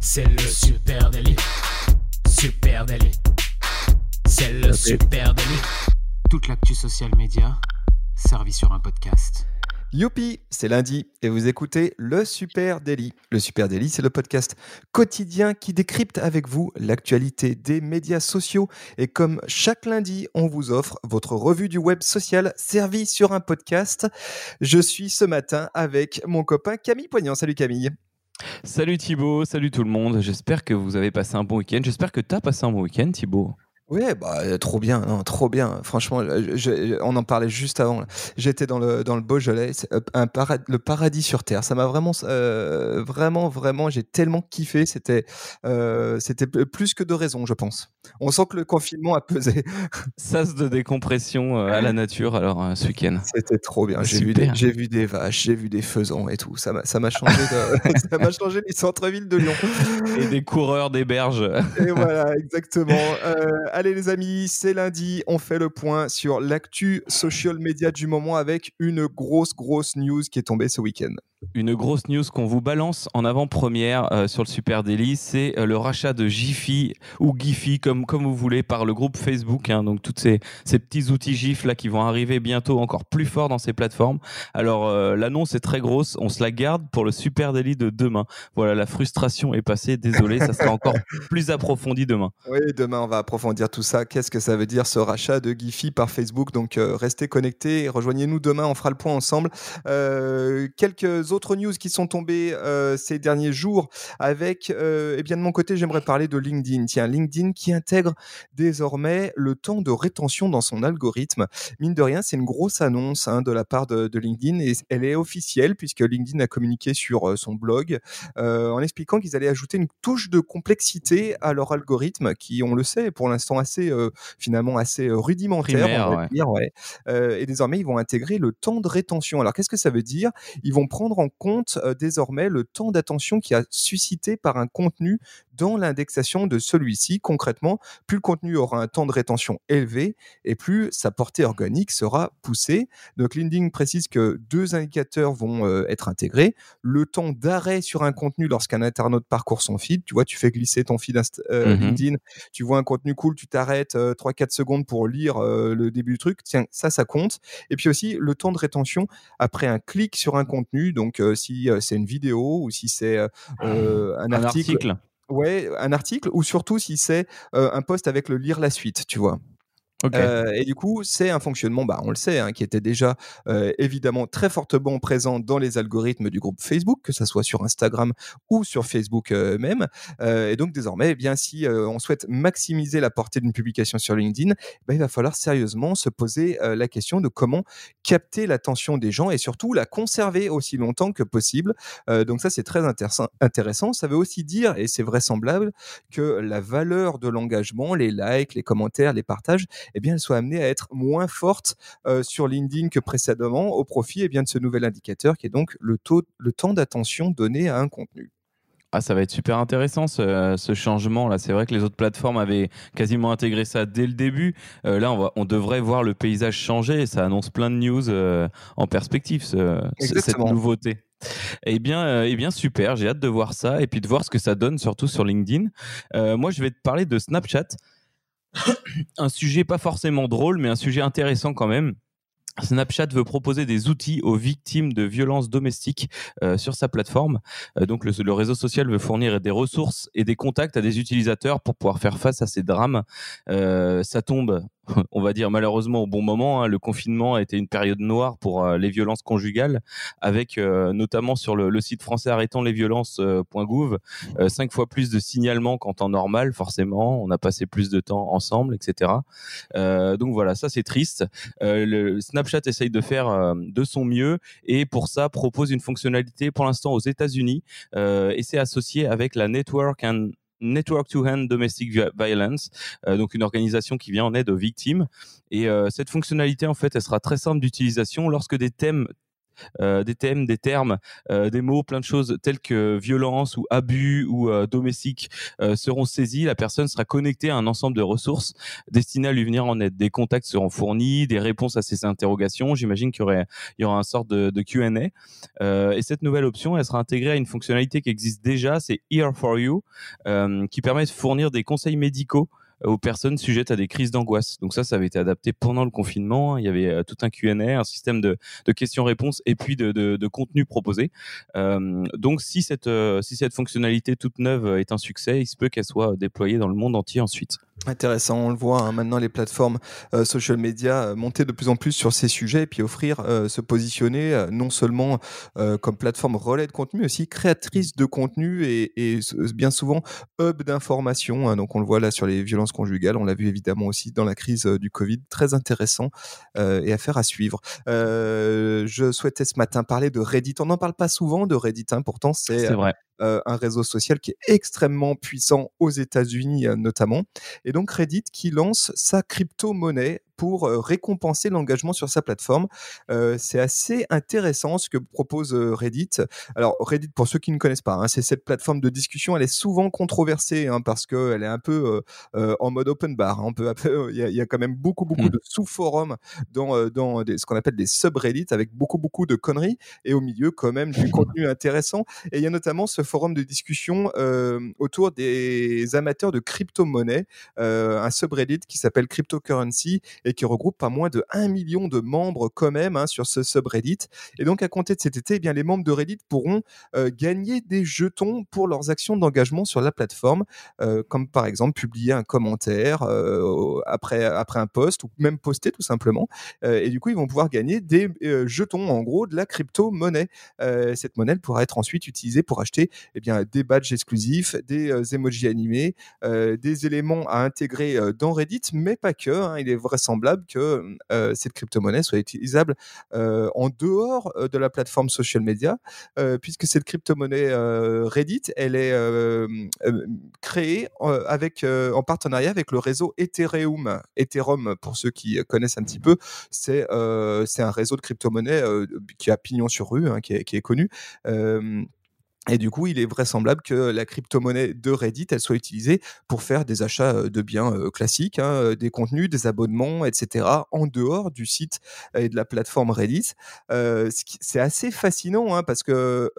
C'est le super délit. Super délit. C'est le super délit. Toute l'actu social média servie sur un podcast. Youpi, c'est lundi et vous écoutez le Super Daily. Le Super Daily, c'est le podcast quotidien qui décrypte avec vous l'actualité des médias sociaux. Et comme chaque lundi, on vous offre votre revue du web social servie sur un podcast. Je suis ce matin avec mon copain Camille Poignant. Salut Camille. Salut Thibaut, salut tout le monde. J'espère que vous avez passé un bon week-end. J'espère que tu as passé un bon week-end Thibaut. Ouais, bah, euh, trop bien, non, trop bien. Franchement, je, on en parlait juste avant. J'étais dans le, dans le Beaujolais, euh, un le paradis sur terre. Ça m'a vraiment, euh, vraiment, vraiment, j'ai tellement kiffé. C'était, c'était plus que de raison, je pense. On sent que le confinement a pesé. Sas de décompression à la nature, alors, ce week-end. C'était trop bien. J'ai vu, des, j'ai vu des vaches, j'ai vu des faisans et tout. Ça m'a, ça m'a changé, ça m'a changé les centres-villes de Lyon. Et des coureurs des berges. Et voilà, exactement. Allez les amis, c'est lundi, on fait le point sur l'actu social media du moment avec une grosse grosse news qui est tombée ce week-end une grosse news qu'on vous balance en avant-première euh, sur le Super Daily, c'est euh, le rachat de Jiffy ou Giphy, comme, comme vous voulez, par le groupe Facebook. Hein, donc, tous ces, ces, petits outils GIF là qui vont arriver bientôt encore plus fort dans ces plateformes. Alors, euh, l'annonce est très grosse. On se la garde pour le Super Daily de demain. Voilà, la frustration est passée. Désolé, ça sera encore plus approfondi demain. Oui, demain, on va approfondir tout ça. Qu'est-ce que ça veut dire ce rachat de Giphy par Facebook? Donc, restez connectés. Rejoignez-nous demain. On fera le point ensemble. quelques autres news qui sont tombées euh, ces derniers jours avec, euh, eh bien de mon côté, j'aimerais parler de LinkedIn. Tiens, LinkedIn qui intègre désormais le temps de rétention dans son algorithme. Mine de rien, c'est une grosse annonce hein, de la part de, LinkedIn et elle est officielle puisque LinkedIn a communiqué sur euh, son blog en expliquant qu'ils allaient ajouter une touche de complexité à leur algorithme qui, on le sait, pour l'instant assez finalement assez rudimentaire. on va dire, ouais. et désormais, ils vont intégrer le temps de rétention. Alors, qu'est-ce que ça veut dire? Ils vont prendre en compte désormais le temps d'attention qui a suscité par un contenu dans l'indexation de celui-ci. Concrètement, plus le contenu aura un temps de rétention élevé et plus sa portée organique sera poussée. Donc LinkedIn précise que deux indicateurs vont être intégrés. Le temps d'arrêt sur un contenu lorsqu'un internaute parcourt son feed. Tu vois, tu fais glisser ton feed mmh LinkedIn, tu vois un contenu cool, tu t'arrêtes 3-4 secondes pour lire le début du truc. Tiens, ça, ça compte. Et puis aussi le temps de rétention après un clic sur un contenu. Donc si c'est une vidéo ou si c'est ah, un, article. Ouais, un article ou surtout si c'est un post avec le lire la suite, tu vois? Euh, et du coup, c'est un fonctionnement, bah, on le sait, hein, qui était déjà euh, évidemment très fortement présent dans les algorithmes du groupe Facebook, que ce soit sur Instagram ou sur Facebook euh, même. et donc désormais, eh bien, si on souhaite maximiser la portée d'une publication sur LinkedIn, bah, il va falloir sérieusement se poser la question de comment capter l'attention des gens et surtout la conserver aussi longtemps que possible. donc ça, c'est très intéressant. Ça veut aussi dire, et c'est vraisemblable, que la valeur de l'engagement, les likes, les commentaires, les partages, eh bien, elle soit amenée à être moins forte euh, sur LinkedIn que précédemment au profit eh bien, de ce nouvel indicateur qui est donc le, taux, le temps d'attention donné à un contenu. Ah, ça va être super intéressant ce, changement là. C'est vrai que les autres plateformes avaient quasiment intégré ça dès le début. Euh, là, on, va, on, devrait voir le paysage changer et ça annonce plein de news euh, en perspective, cette nouveauté. Eh bien, eh bien, super. J'ai hâte de voir ça et puis de voir ce que ça donne, surtout sur LinkedIn. moi, je vais te parler de Snapchat. un sujet pas forcément drôle, mais un sujet intéressant quand même. Snapchat veut proposer des outils aux victimes de violences domestiques euh, sur sa plateforme. Euh, donc le, réseau social veut fournir des ressources et des contacts à des utilisateurs pour pouvoir faire face à ces drames. Euh, ça tombe on va dire malheureusement au bon moment. Hein. Le confinement a été une période noire pour euh, les violences conjugales, avec euh, notamment sur le, site français arrêtant les violences.gouv euh, cinq fois plus de signalements qu'en temps normal. Forcément, on a passé plus de temps ensemble, etc. donc voilà, ça c'est triste. le Snapchat essaye de faire de son mieux et pour ça propose une fonctionnalité pour l'instant aux États-Unis et c'est associé avec la Network and Network to Hand Domestic Violence, euh, donc une organisation qui vient en aide aux victimes. Et euh, cette fonctionnalité, en fait, elle sera très simple d'utilisation lorsque des thèmes des thèmes, des termes, des mots, plein de choses telles que violence ou abus ou domestique seront saisis. La personne sera connectée à un ensemble de ressources destinées à lui venir en aide. Des contacts seront fournis, des réponses à ses interrogations. J'imagine qu'il y aura un sort de, de Q&A. et cette nouvelle option, elle sera intégrée à une fonctionnalité qui existe déjà, c'est Here for You, qui permet de fournir des conseils médicaux aux personnes sujettes à des crises d'angoisse. Donc ça, ça avait été adapté pendant le confinement. Il y avait euh, tout un Q&A, un système de, questions-réponses et puis de contenu proposé. Euh, donc si cette, euh, si cette fonctionnalité toute neuve est un succès, il se peut qu'elle soit déployée dans le monde entier ensuite. Intéressant, on le voit hein, maintenant les plateformes euh, social media euh, monter de plus en plus sur ces sujets et puis offrir, euh, se positionner non seulement comme plateforme relais de contenu, mais aussi créatrice de contenu et, bien souvent hub d'information. Hein. donc on le voit là sur les violences conjugales, on l'a vu évidemment aussi dans la crise du Covid, très intéressant et affaire à suivre. je souhaitais ce matin parler de Reddit. On n'en parle pas souvent de Reddit, hein, pourtant c'est vrai. Euh, un réseau social qui est extrêmement puissant aux États-Unis euh, notamment. Et donc Reddit qui lance sa crypto-monnaie pour euh, récompenser l'engagement sur sa plateforme. Euh, c'est assez intéressant ce que propose euh, Reddit. Alors Reddit, pour ceux qui ne connaissent pas, hein, c'est cette plateforme de discussion. Elle est souvent controversée hein, parce qu'elle est un peu en mode open bar. Hein. il, y a, quand même beaucoup beaucoup mmh. de sous-forums dans, dans ce qu'on appelle des subreddits avec beaucoup beaucoup de conneries et au milieu quand même du contenu intéressant. Et il y a notamment ce forum de discussion autour des amateurs de crypto-monnaie, un subreddit qui s'appelle Cryptocurrency et qui regroupe pas moins de 1 million de membres quand même hein, sur ce subreddit. Et donc à compter de cet été, eh bien, les membres de Reddit pourront euh, gagner des jetons pour leurs actions d'engagement sur la plateforme, euh, comme par exemple publier un commentaire euh, après, après un post ou même poster tout simplement. et du coup, ils vont pouvoir gagner des jetons, en gros, de la crypto-monnaie. cette monnaie pourra être ensuite utilisée pour acheter eh bien, des badges exclusifs, des emojis animés, des éléments à intégrer dans Reddit, mais pas que. Hein. il est vraisemblable que cette crypto-monnaie soit utilisable en dehors de la plateforme social media, puisque cette crypto-monnaie Reddit, elle est créée avec, en partenariat avec le réseau Ethereum. Ethereum, pour ceux qui connaissent un petit peu, c'est un réseau de crypto-monnaie qui a pignon sur rue, hein, qui, est, qui, est, connu. Et du coup, il est vraisemblable que la crypto-monnaie de Reddit, elle soit utilisée pour faire des achats de biens classiques, hein, des contenus, des abonnements, etc., en dehors du site et de la plateforme Reddit. Euh, c'est assez fascinant hein, parce que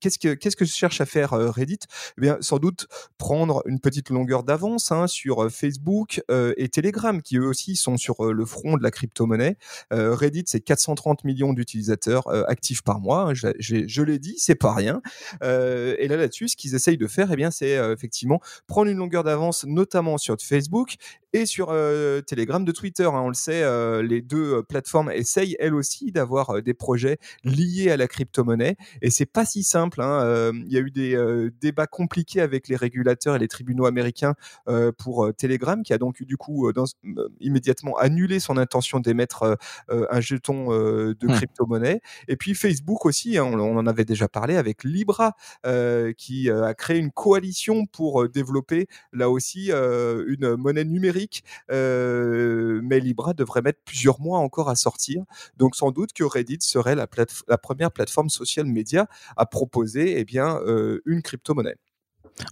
qu'est-ce que cherche à faire Reddit? Eh bien, sans doute prendre une petite longueur d'avance hein, sur Facebook et Telegram, qui eux aussi sont sur le front de la crypto-monnaie. Reddit, c'est 430 millions d'utilisateurs actifs par mois. Je l'ai dit, c'est pas rien. Euh, et là, là-dessus, ce qu'ils essayent de faire, eh bien, c'est euh, effectivement prendre une longueur d'avance, notamment sur Facebook et sur euh, Telegram de Twitter. Hein. on le sait, les deux plateformes essayent elles aussi d'avoir des projets liés à la crypto-monnaie. Et c'est pas si simple. Hein. Il y a eu des débats compliqués avec les régulateurs et les tribunaux américains pour Telegram, qui a donc du coup dans, immédiatement annulé son intention d'émettre un jeton de mmh. crypto-monnaie. Et puis Facebook aussi, hein, on, on, en avait déjà parlé avec Libra, qui a créé une coalition pour développer là aussi une monnaie numérique. Mais Libra devrait mettre plusieurs mois encore à sortir. Donc sans doute que Reddit serait la, première plateforme social média à proposer eh bien, une crypto-monnaie.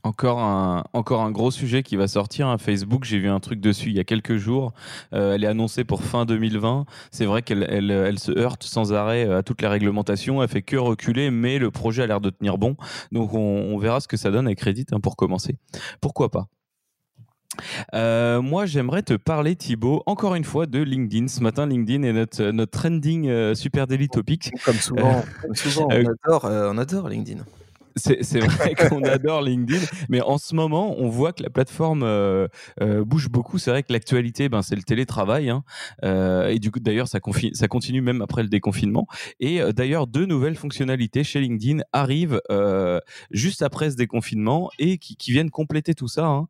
Encore un, encore un gros sujet qui va sortir. Hein. Facebook, j'ai vu un truc dessus il y a quelques jours. Euh, elle est annoncée pour fin 2020. C'est vrai qu'elle elle, se heurte sans arrêt euh, à toutes les réglementations. Elle fait que reculer, mais le projet a l'air de tenir bon. Donc on, on, verra ce que ça donne avec Reddit hein, pour commencer. Pourquoi pas? Euh, moi, j'aimerais te parler, Thibaut, encore une fois de LinkedIn. Ce matin, LinkedIn est notre, notre trending euh, super daily topic. Comme souvent, comme souvent on, adore, on adore LinkedIn c'est vrai qu'on adore LinkedIn, mais en ce moment, on voit que la plateforme euh, euh, bouge beaucoup. C'est vrai que l'actualité, ben, c'est le télétravail. Hein. Euh, et du coup, d'ailleurs, ça, ça, continue même après le déconfinement. Et d'ailleurs, deux nouvelles fonctionnalités chez LinkedIn arrivent juste après ce déconfinement et qui, qui viennent compléter tout ça. Hein.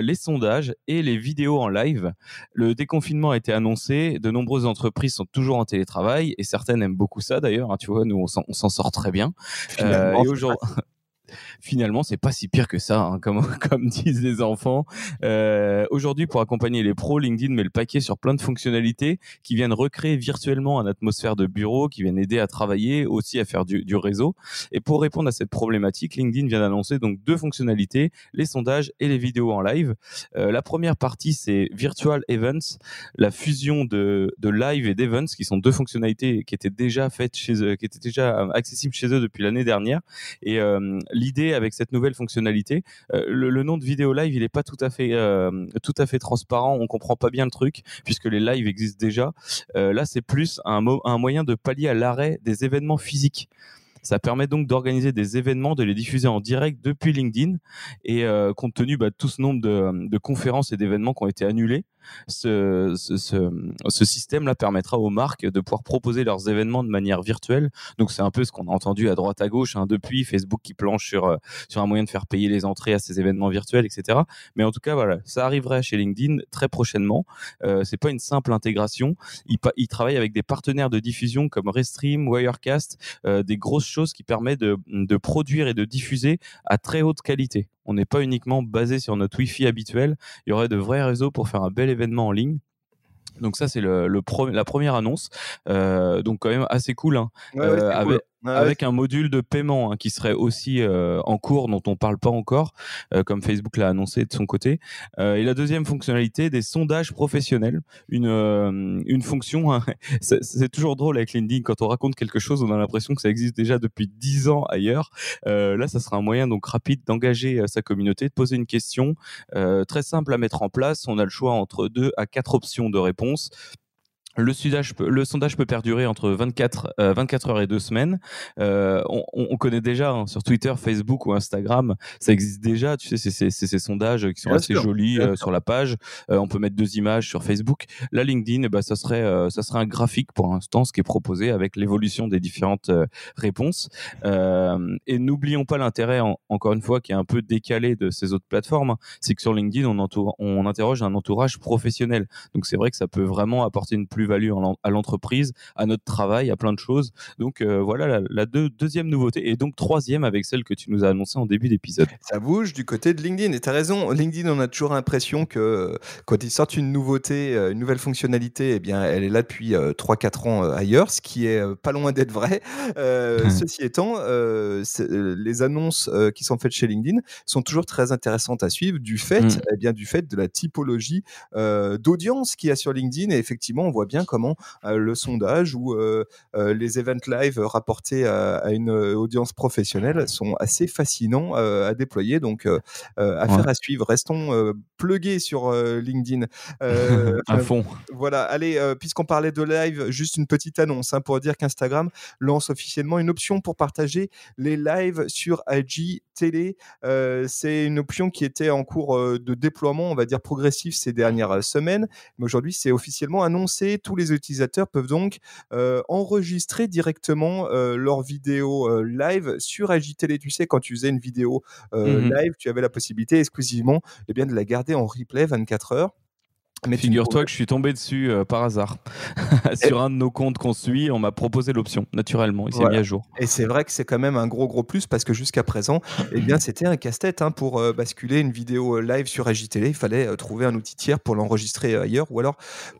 les sondages et les vidéos en live. Le déconfinement a été annoncé. De nombreuses entreprises sont toujours en télétravail et certaines aiment beaucoup ça d'ailleurs. Hein. Tu vois, nous, on s'en sort très bien. et aujourd'hui 呵。finalement, c'est pas si pire que ça, hein, comme, comme disent les enfants. Euh, Aujourd'hui, pour accompagner les pros, LinkedIn met le paquet sur plein de fonctionnalités qui viennent recréer virtuellement une atmosphère de bureau, qui viennent aider à travailler, aussi à faire du, du réseau. Et pour répondre à cette problématique, LinkedIn vient d'annoncer donc deux fonctionnalités, les sondages et les vidéos en live. Euh, la première partie, c'est Virtual Events, la fusion de, de live et d'events, qui sont deux fonctionnalités qui étaient déjà faites chez eux, qui étaient déjà accessibles chez eux depuis l'année dernière. Et euh, l'idée avec cette nouvelle fonctionnalité, euh, le, nom de vidéo live, il est pas tout à fait euh, tout à fait transparent. On comprend pas bien le truc puisque les lives existent déjà. Euh, là, c'est plus un, moyen de pallier à l'arrêt des événements physiques. Ça permet donc d'organiser des événements, de les diffuser en direct depuis LinkedIn. Et compte tenu bah, de tout ce nombre de conférences et d'événements qui ont été annulés, ce, système-là permettra aux marques de pouvoir proposer leurs événements de manière virtuelle. Donc c'est un peu ce qu'on a entendu à droite à gauche hein, depuis Facebook qui planche sur euh, sur un moyen de faire payer les entrées à ces événements virtuels, etc. Mais en tout cas voilà, ça arriverait chez LinkedIn très prochainement. Euh, c'est pas une simple intégration. Il, il travaille avec des partenaires de diffusion comme Restream, Wirecast, euh, des grosses choses qui permettent de produire et de diffuser à très haute qualité. On n'est pas uniquement basé sur notre Wi-Fi habituel. Il y aurait de vrais réseaux pour faire un bel événement en ligne. Donc ça c'est le, le pro la première annonce, euh, donc quand même assez cool, hein. ouais, ouais, euh, avec, avec un module de paiement hein, qui serait aussi euh, en cours, dont on parle pas encore, euh, comme Facebook l'a annoncé de son côté. Euh, et la deuxième fonctionnalité, des sondages professionnels, une euh, une fonction. Hein, c'est toujours drôle avec LinkedIn quand on raconte quelque chose, on a l'impression que ça existe déjà depuis dix ans ailleurs. Euh, là, ça sera un moyen donc rapide d'engager sa communauté, de poser une question très simple à mettre en place. On a le choix entre deux à quatre options de réponse. Le, sudage peut, le sondage peut perdurer entre 24, euh, 24 heures et deux semaines. Euh, on, on, connaît déjà hein, sur Twitter, Facebook ou Instagram, ça existe déjà. Tu sais, c'est ces sondages qui sont Bien assez sûr. jolis euh, sur la page. On peut mettre deux images sur Facebook. La LinkedIn, eh ben, ça serait ça serait un graphique pour l'instant, ce qui est proposé avec l'évolution des différentes réponses. Et n'oublions pas l'intérêt, en- encore une fois, qui est un peu décalé de ces autres plateformes, hein, c'est que sur LinkedIn, on, entoure, on interroge un entourage professionnel. Donc c'est vrai que ça peut vraiment apporter une plus-value à l'entreprise, à notre travail, à plein de choses. Donc euh, voilà la, la deux- deuxième nouveauté. Et donc troisième avec celle que tu nous as annoncée en début d'épisode. Ça bouge du côté de LinkedIn. Et tu as raison, LinkedIn, on a toujours l'impression que euh, quand ils sortent une nouveauté, euh, une nouvelle fonctionnalité, eh bien, elle est là depuis euh, 3-4 ans ailleurs, ce qui est pas loin d'être vrai. Euh. Ceci étant, euh, euh, les annonces euh, qui sont faites chez LinkedIn sont toujours très intéressantes à suivre du fait, Hmm. eh bien, du fait de la typologie euh, d'audience qu'il y a sur LinkedIn. Et effectivement, on voit bien comment le sondage ou les events live rapportés à, à une audience professionnelle sont assez fascinants à déployer. Donc, affaire Ouais. à suivre. Restons plugués sur LinkedIn. À fond. voilà, allez, puisqu'on parlait de live, juste une petite annonce hein, pour dire qu'Instagram lance officiellement une option pour partager les lives sur IG Télé. Euh, c'est une option qui était en cours de déploiement, on va dire progressif ces dernières semaines, mais aujourd'hui c'est officiellement annoncé. Tous les utilisateurs peuvent donc euh, enregistrer directement euh, leur vidéo euh, live sur IG Télé. Tu sais, quand tu faisais une vidéo Mhm. live, tu avais la possibilité exclusivement eh bien, de la garder en replay 24 heures. Mais Figure-toi que je suis tombé dessus euh, par hasard. Sur un de nos comptes qu'on suit, on m'a proposé l'option, naturellement. Il s'est Voilà. mis à jour. Et c'est vrai que c'est quand même un gros gros plus parce que jusqu'à présent, eh bien c'était un casse-tête hein, pour euh, basculer une vidéo euh, live sur AJTV. Il fallait euh, trouver un outil tiers pour l'enregistrer ailleurs, ou alors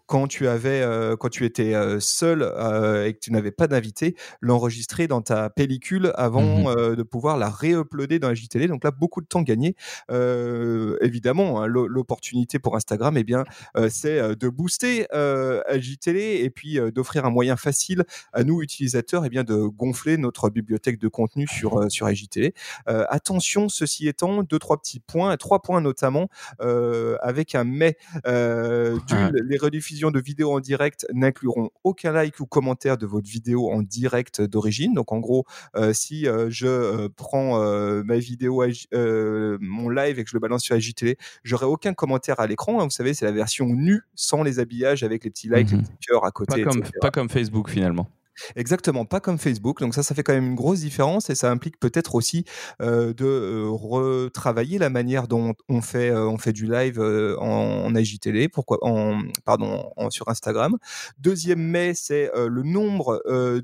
quand tu avais, quand tu étais seul et que tu n'avais pas d'invité, l'enregistrer dans ta pellicule avant euh, de pouvoir la réuploader dans AJTV. Donc là, beaucoup de temps gagné. Évidemment, hein, l'o- l'opportunité pour Instagram, eh bien, c'est euh, de booster euh, AJTV et puis euh, d'offrir un moyen facile à nous utilisateurs eh bien de gonfler notre bibliothèque de contenu sur euh, sur. Euh, attention, ceci étant, deux trois petits points, trois points notamment euh, avec un mais. Euh, d'une, les rediffusions de vidéos en direct n'incluront aucun like ou commentaire de votre vidéo en direct d'origine. Donc en gros, euh, si euh, je euh, prends euh, ma vidéo, euh, mon live et que je le balance sur IGTV, j'aurai aucun commentaire à l'écran. hein. Vous savez, c'est la version nue sans les habillages avec les petits likes, les Mhm. petits cœurs à côté. Pas comme, etc. pas comme Facebook finalement. Exactement, pas comme Facebook. Donc ça, ça fait quand même une grosse différence et ça implique peut-être aussi euh, de euh, retravailler la manière dont on fait, euh, on fait du live en, en IGTV, pourquoi, en, pardon, en- sur Instagram. Deuxième mais, c'est le nombre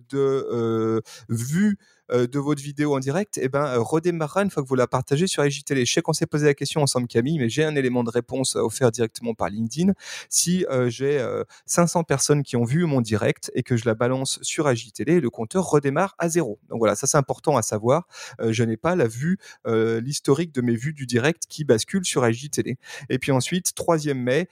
de vues de votre vidéo en direct, eh ben, redémarrera une fois que vous la partagez sur IGTV. Je sais qu'on s'est posé la question ensemble, Camille, mais j'ai un élément de réponse offert directement par LinkedIn. Si j'ai 500 personnes qui ont vu mon direct et que je la balance sur IGTV, le compteur redémarre à zéro. Donc voilà, ça c'est important à savoir. je n'ai pas la vue, l'historique de mes vues du direct qui bascule sur IGTV. Et puis ensuite, troisième mai,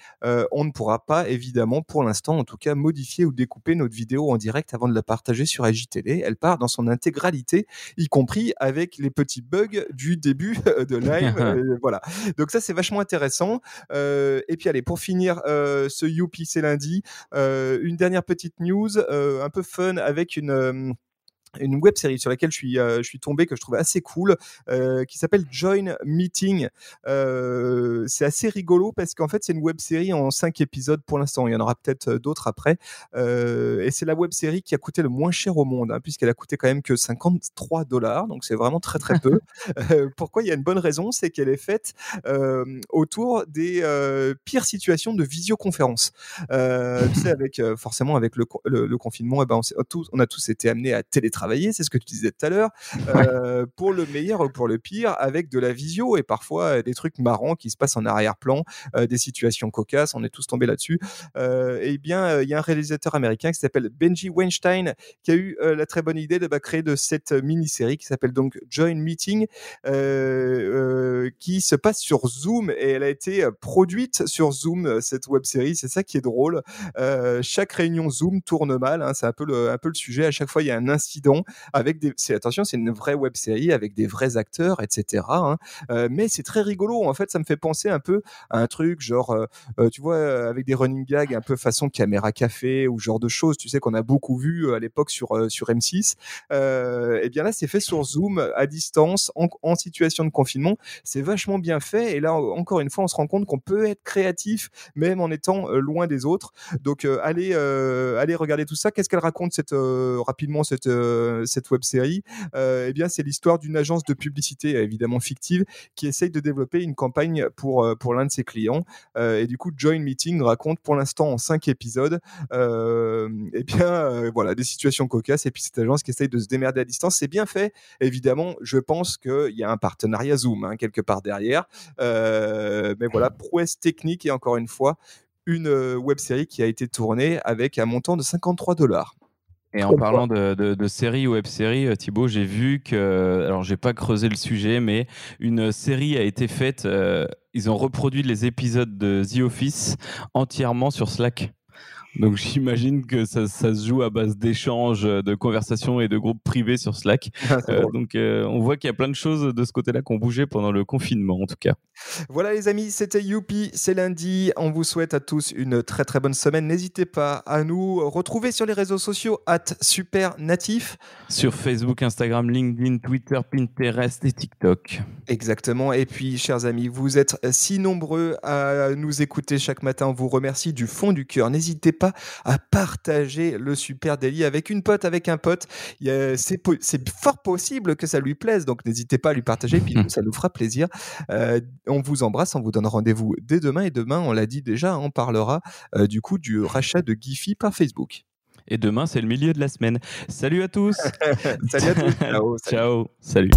on ne pourra pas évidemment pour l'instant en tout cas modifier ou découper notre vidéo en direct avant de la partager sur IGTV. Elle part dans son intégralité, y compris avec les petits bugs du début de live. voilà. Donc ça c'est vachement intéressant. et puis allez, pour finir ce Youpi c'est lundi, une dernière petite news un peu fun avec une une web série sur laquelle je suis, euh, je suis tombé que je trouvais assez cool, euh, qui s'appelle Join Meeting. Euh, c'est assez rigolo parce qu'en fait c'est une web série en cinq épisodes pour l'instant. Il y en aura peut-être d'autres après. et c'est la web série qui a coûté le moins cher au monde, hein, puisqu'elle a coûté quand même que 53 dollars. Donc c'est vraiment très très peu. pourquoi Il y a une bonne raison, c'est qu'elle est faite autour des pires situations de visioconférence. tu sais, avec forcément avec le, le, confinement, eh ben on, on a tous été amenés à télétravailler travailler, c'est ce que tu disais tout à l'heure, euh, pour le meilleur ou pour le pire, avec de la visio et parfois euh, des trucs marrants qui se passent en arrière-plan, euh, des situations cocasses, on est tous tombés là-dessus. et bien, il y a un réalisateur américain qui s'appelle Benji Weinstein qui a eu la très bonne idée de bah, créer de cette mini-série qui s'appelle donc Join Meeting, qui se passe sur Zoom et elle a été produite sur Zoom, cette web-série. C'est ça qui est drôle. chaque réunion Zoom tourne mal, hein, c'est un peu le, un peu le sujet. À chaque fois, il y a un incident avec des. attention, c'est une vraie web série avec des vrais acteurs, etc. Hein. Euh, mais c'est très rigolo. En fait, ça me fait penser un peu à un truc genre, euh, euh, tu vois, avec des running gags un peu façon caméra café ou genre de choses. Tu sais qu'on a beaucoup vu à l'époque sur sur M6. et eh bien là, c'est fait sur Zoom à distance en, situation de confinement. C'est vachement bien fait. Et là, encore une fois, on se rend compte qu'on peut être créatif même en étant loin des autres. Donc allez allez regarder tout ça. Qu'est-ce qu'elle raconte cette rapidement cette cette web série, euh, eh bien c'est l'histoire d'une agence de publicité évidemment fictive qui essaye de développer une campagne pour euh, pour l'un de ses clients. et du coup, Join Meeting raconte pour l'instant en cinq épisodes, eh bien voilà des situations cocasses et puis cette agence qui essaye de se démerder à distance. C'est bien fait, évidemment. Je pense qu'il y a un partenariat Zoom hein, quelque part derrière, mais voilà prouesse technique et encore une fois une web série qui a été tournée avec un montant de 53 dollars. Et en parlant de, de, séries ou web-séries, euh, Thibaut, j'ai vu que, alors j'ai pas creusé le sujet, mais une série a été faite. Euh, ils ont reproduit les épisodes de The Office entièrement sur Slack. Donc j'imagine que ça, ça, se joue à base d'échanges, de conversations et de groupes privés sur Slack. Ah, euh, donc euh, on voit qu'il y a plein de choses de ce côté-là qui ont bougé pendant le confinement en tout cas. Voilà les amis, c'était Youpi, c'est lundi. On vous souhaite à tous une très très bonne semaine. N'hésitez pas à nous retrouver sur les réseaux sociaux at super natif. Sur Facebook, Instagram, LinkedIn, Twitter, Pinterest et TikTok. Exactement. Et puis chers amis, vous êtes si nombreux à nous écouter chaque matin. On vous remercie du fond du cœur. N'hésitez pas à partager le super délit avec une pote, avec un pote. C'est fort possible que ça lui plaise, donc n'hésitez pas à lui partager, puis ça nous fera plaisir. Euh, on vous embrasse, on vous donne rendez-vous dès demain, et demain, on l'a dit déjà, on parlera euh, du coup du rachat de Giphy par Facebook. Et demain, c'est le milieu de la semaine. Salut à tous Salut à tous Ciao, salut.